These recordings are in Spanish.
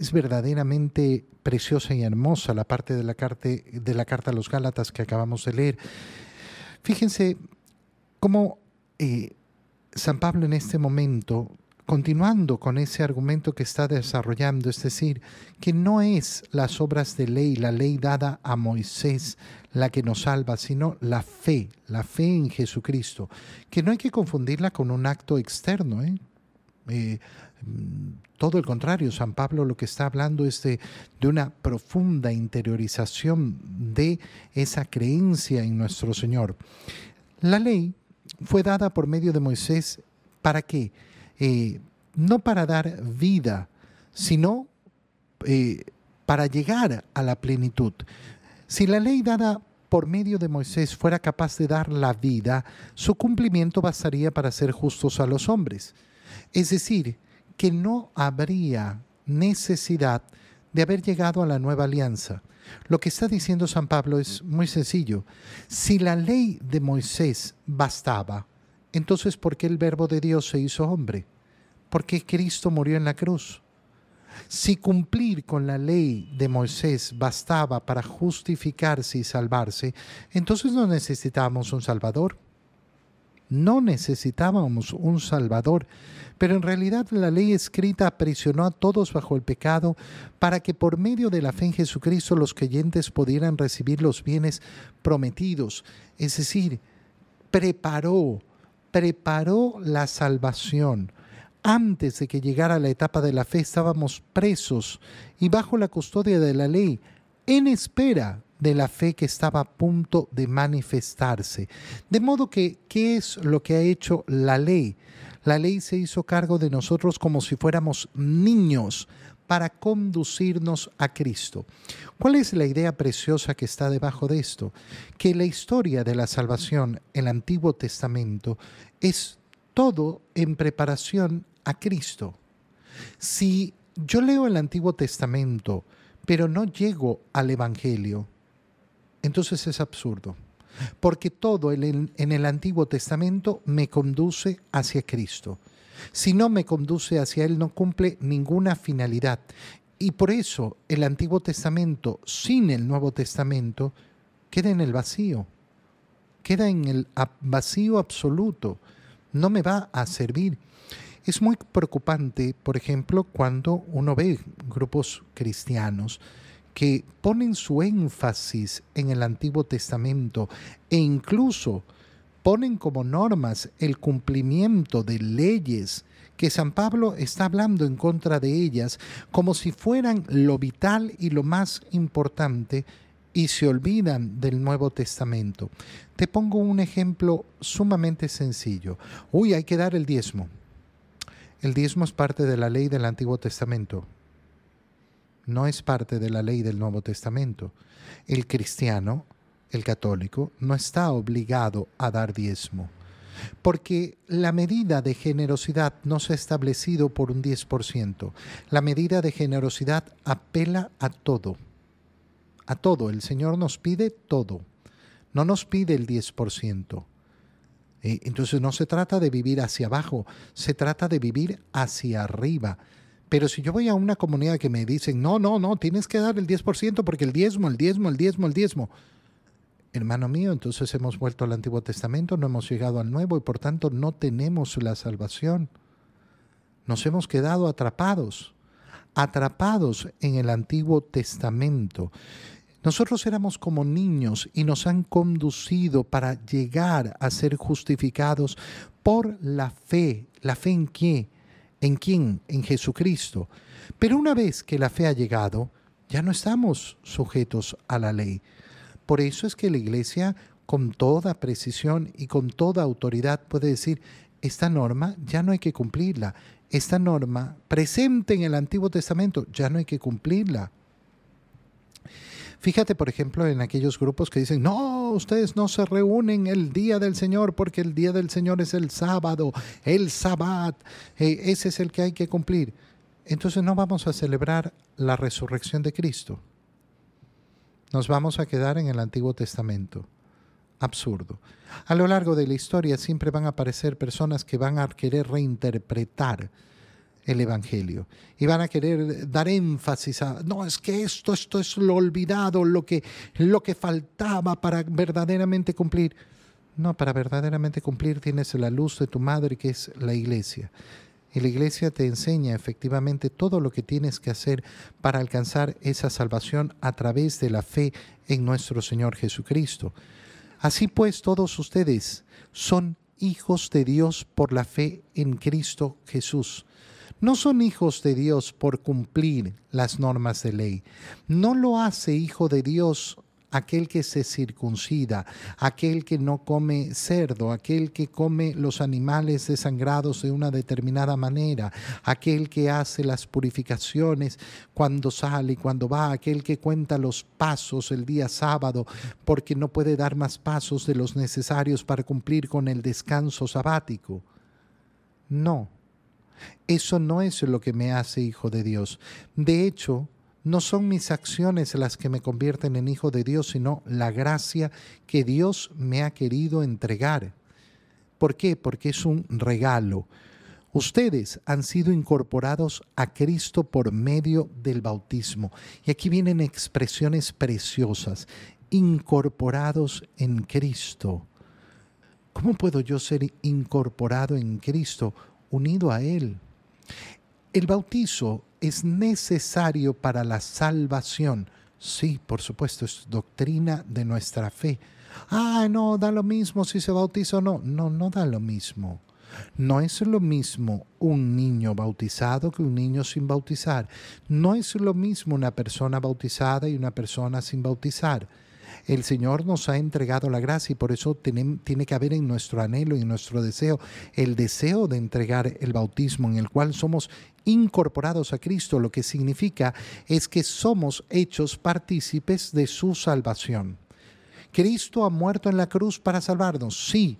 Es verdaderamente preciosa y hermosa la parte de la, carta, de la carta a los Gálatas que acabamos de leer. Fíjense cómo eh, San Pablo en este momento, continuando con ese argumento que está desarrollando, es decir, que no es las obras de ley, la ley dada a Moisés, la que nos salva, sino la fe, la fe en Jesucristo, que no hay que confundirla con un acto externo. ¿eh? Eh, todo el contrario, San Pablo lo que está hablando es de, una profunda interiorización de esa creencia en nuestro Señor. La ley fue dada por medio de Moisés para qué? Eh, no para dar vida, sino eh, para llegar a la plenitud. Si la ley dada por medio de Moisés fuera capaz de dar la vida, su cumplimiento bastaría para ser justos a los hombres. Es decir, que no habría necesidad de haber llegado a la nueva alianza. Lo que está diciendo San Pablo es muy sencillo. Si la ley de Moisés bastaba, entonces ¿por qué el verbo de Dios se hizo hombre? ¿Por qué Cristo murió en la cruz? Si cumplir con la ley de Moisés bastaba para justificarse y salvarse, entonces no necesitábamos un Salvador. No necesitábamos un Salvador, pero en realidad la ley escrita aprisionó a todos bajo el pecado para que por medio de la fe en Jesucristo los creyentes pudieran recibir los bienes prometidos. Es decir, preparó, preparó la salvación. Antes de que llegara la etapa de la fe estábamos presos y bajo la custodia de la ley, en espera de la fe que estaba a punto de manifestarse. De modo que, ¿qué es lo que ha hecho la ley? La ley se hizo cargo de nosotros como si fuéramos niños para conducirnos a Cristo. ¿Cuál es la idea preciosa que está debajo de esto? Que la historia de la salvación, el Antiguo Testamento, es todo en preparación a Cristo. Si yo leo el Antiguo Testamento, pero no llego al Evangelio, entonces es absurdo. Porque todo en el Antiguo Testamento me conduce hacia Cristo. Si no me conduce hacia Él, no cumple ninguna finalidad. Y por eso el Antiguo Testamento sin el Nuevo Testamento queda en el vacío. Queda en el vacío absoluto. No me va a servir. Es muy preocupante, por ejemplo, cuando uno ve grupos cristianos que ponen su énfasis en el Antiguo Testamento e incluso ponen como normas el cumplimiento de leyes que San Pablo está hablando en contra de ellas como si fueran lo vital y lo más importante y se olvidan del Nuevo Testamento. Te pongo un ejemplo sumamente sencillo. Uy, hay que dar el diezmo. El diezmo es parte de la ley del Antiguo Testamento no es parte de la ley del Nuevo Testamento. El cristiano, el católico, no está obligado a dar diezmo, porque la medida de generosidad no se ha establecido por un 10%. La medida de generosidad apela a todo, a todo. El Señor nos pide todo, no nos pide el 10%. Eh, entonces no se trata de vivir hacia abajo, se trata de vivir hacia arriba pero si yo voy a una comunidad que me dicen, no, no, no, tienes que dar el 10% porque el diezmo, el diezmo, el diezmo, el diezmo. Hermano mío, entonces hemos vuelto al Antiguo Testamento, no hemos llegado al Nuevo y por tanto no tenemos la salvación. Nos hemos quedado atrapados, atrapados en el Antiguo Testamento. Nosotros éramos como niños y nos han conducido para llegar a ser justificados por la fe. ¿La fe en qué? ¿En quién? En Jesucristo. Pero una vez que la fe ha llegado, ya no estamos sujetos a la ley. Por eso es que la iglesia, con toda precisión y con toda autoridad, puede decir, esta norma ya no hay que cumplirla. Esta norma presente en el Antiguo Testamento ya no hay que cumplirla. Fíjate, por ejemplo, en aquellos grupos que dicen, no, ustedes no se reúnen el día del Señor porque el día del Señor es el sábado, el sabbat, eh, ese es el que hay que cumplir. Entonces no vamos a celebrar la resurrección de Cristo. Nos vamos a quedar en el Antiguo Testamento. Absurdo. A lo largo de la historia siempre van a aparecer personas que van a querer reinterpretar el Evangelio. Y van a querer dar énfasis a, no, es que esto, esto es lo olvidado, lo que, lo que faltaba para verdaderamente cumplir. No, para verdaderamente cumplir tienes la luz de tu madre, que es la iglesia. Y la iglesia te enseña efectivamente todo lo que tienes que hacer para alcanzar esa salvación a través de la fe en nuestro Señor Jesucristo. Así pues, todos ustedes son hijos de Dios por la fe en Cristo Jesús. No son hijos de Dios por cumplir las normas de ley. No lo hace hijo de Dios aquel que se circuncida, aquel que no come cerdo, aquel que come los animales desangrados de una determinada manera, aquel que hace las purificaciones cuando sale y cuando va, aquel que cuenta los pasos el día sábado porque no puede dar más pasos de los necesarios para cumplir con el descanso sabático. No, eso no es lo que me hace hijo de Dios. De hecho, no son mis acciones las que me convierten en hijo de Dios, sino la gracia que Dios me ha querido entregar. ¿Por qué? Porque es un regalo. Ustedes han sido incorporados a Cristo por medio del bautismo. Y aquí vienen expresiones preciosas. Incorporados en Cristo. ¿Cómo puedo yo ser incorporado en Cristo, unido a Él? El bautizo es necesario para la salvación. Sí, por supuesto, es doctrina de nuestra fe. Ah, no, da lo mismo si se bautiza o no. No, no da lo mismo. No es lo mismo un niño bautizado que un niño sin bautizar. No es lo mismo una persona bautizada y una persona sin bautizar. El Señor nos ha entregado la gracia y por eso tiene, que haber en nuestro anhelo y en nuestro deseo el deseo de entregar el bautismo en el cual somos incorporados a Cristo, lo que significa es que somos hechos partícipes de su salvación. Cristo ha muerto en la cruz para salvarnos, sí,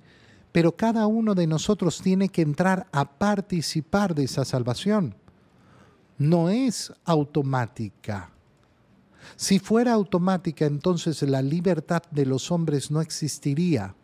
pero cada uno de nosotros tiene que entrar a participar de esa salvación. No es automática. Si fuera automática, entonces la libertad de los hombres no existiría.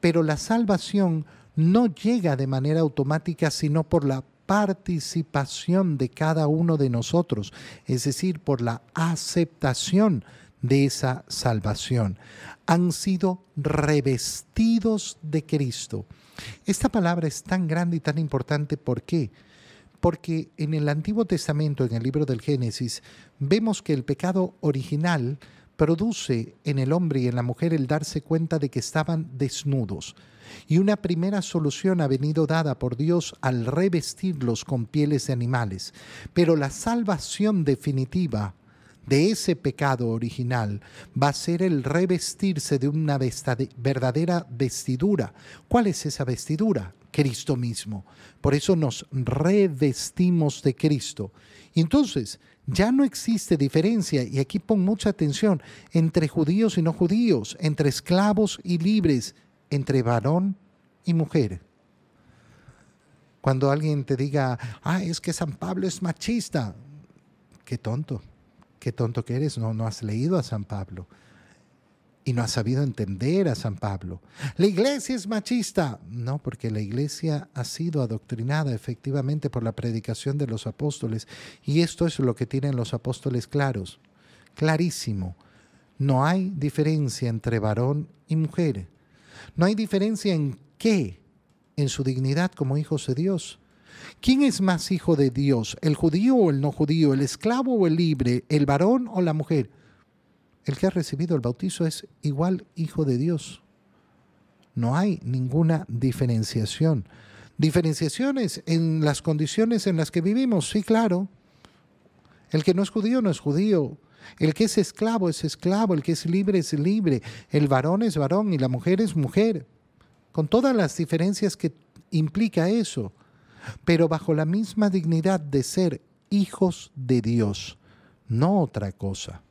Pero la salvación no llega de manera automática, sino por la participación de cada uno de nosotros, es decir, por la aceptación de esa salvación. Han sido revestidos de Cristo. Esta palabra es tan grande y tan importante, ¿por qué? Porque en el Antiguo Testamento, en el libro del Génesis, vemos que el pecado original produce en el hombre y en la mujer el darse cuenta de que estaban desnudos. Y una primera solución ha venido dada por Dios al revestirlos con pieles de animales. Pero la salvación definitiva de ese pecado original va a ser el revestirse de una verdadera vestidura. ¿Cuál es esa vestidura? Cristo mismo. Por eso nos revestimos de Cristo. Entonces, ya no existe diferencia, y aquí pon mucha atención, entre judíos y no judíos, entre esclavos y libres, entre varón y mujer. Cuando alguien te diga, ah, es que San Pablo es machista, qué tonto, qué tonto que eres, no, no has leído a San Pablo y no has sabido entender a San Pablo. La iglesia es machista. No, porque la iglesia ha sido adoctrinada efectivamente por la predicación de los apóstoles y esto es lo que tienen los apóstoles claros, clarísimo. No hay diferencia entre varón y mujer. No hay diferencia en qué, en su dignidad como hijos de Dios. ¿Quién es más hijo de Dios, el judío o el no judío, el esclavo o el libre, el varón o la mujer? El que ha recibido el bautizo es igual hijo de Dios. No hay ninguna diferenciación. Diferenciaciones en las condiciones en las que vivimos, sí, claro. El que no es judío no es judío. El que es esclavo es esclavo, el que es libre es libre, el varón es varón y la mujer es mujer, con todas las diferencias que implica eso, pero bajo la misma dignidad de ser hijos de Dios, no otra cosa.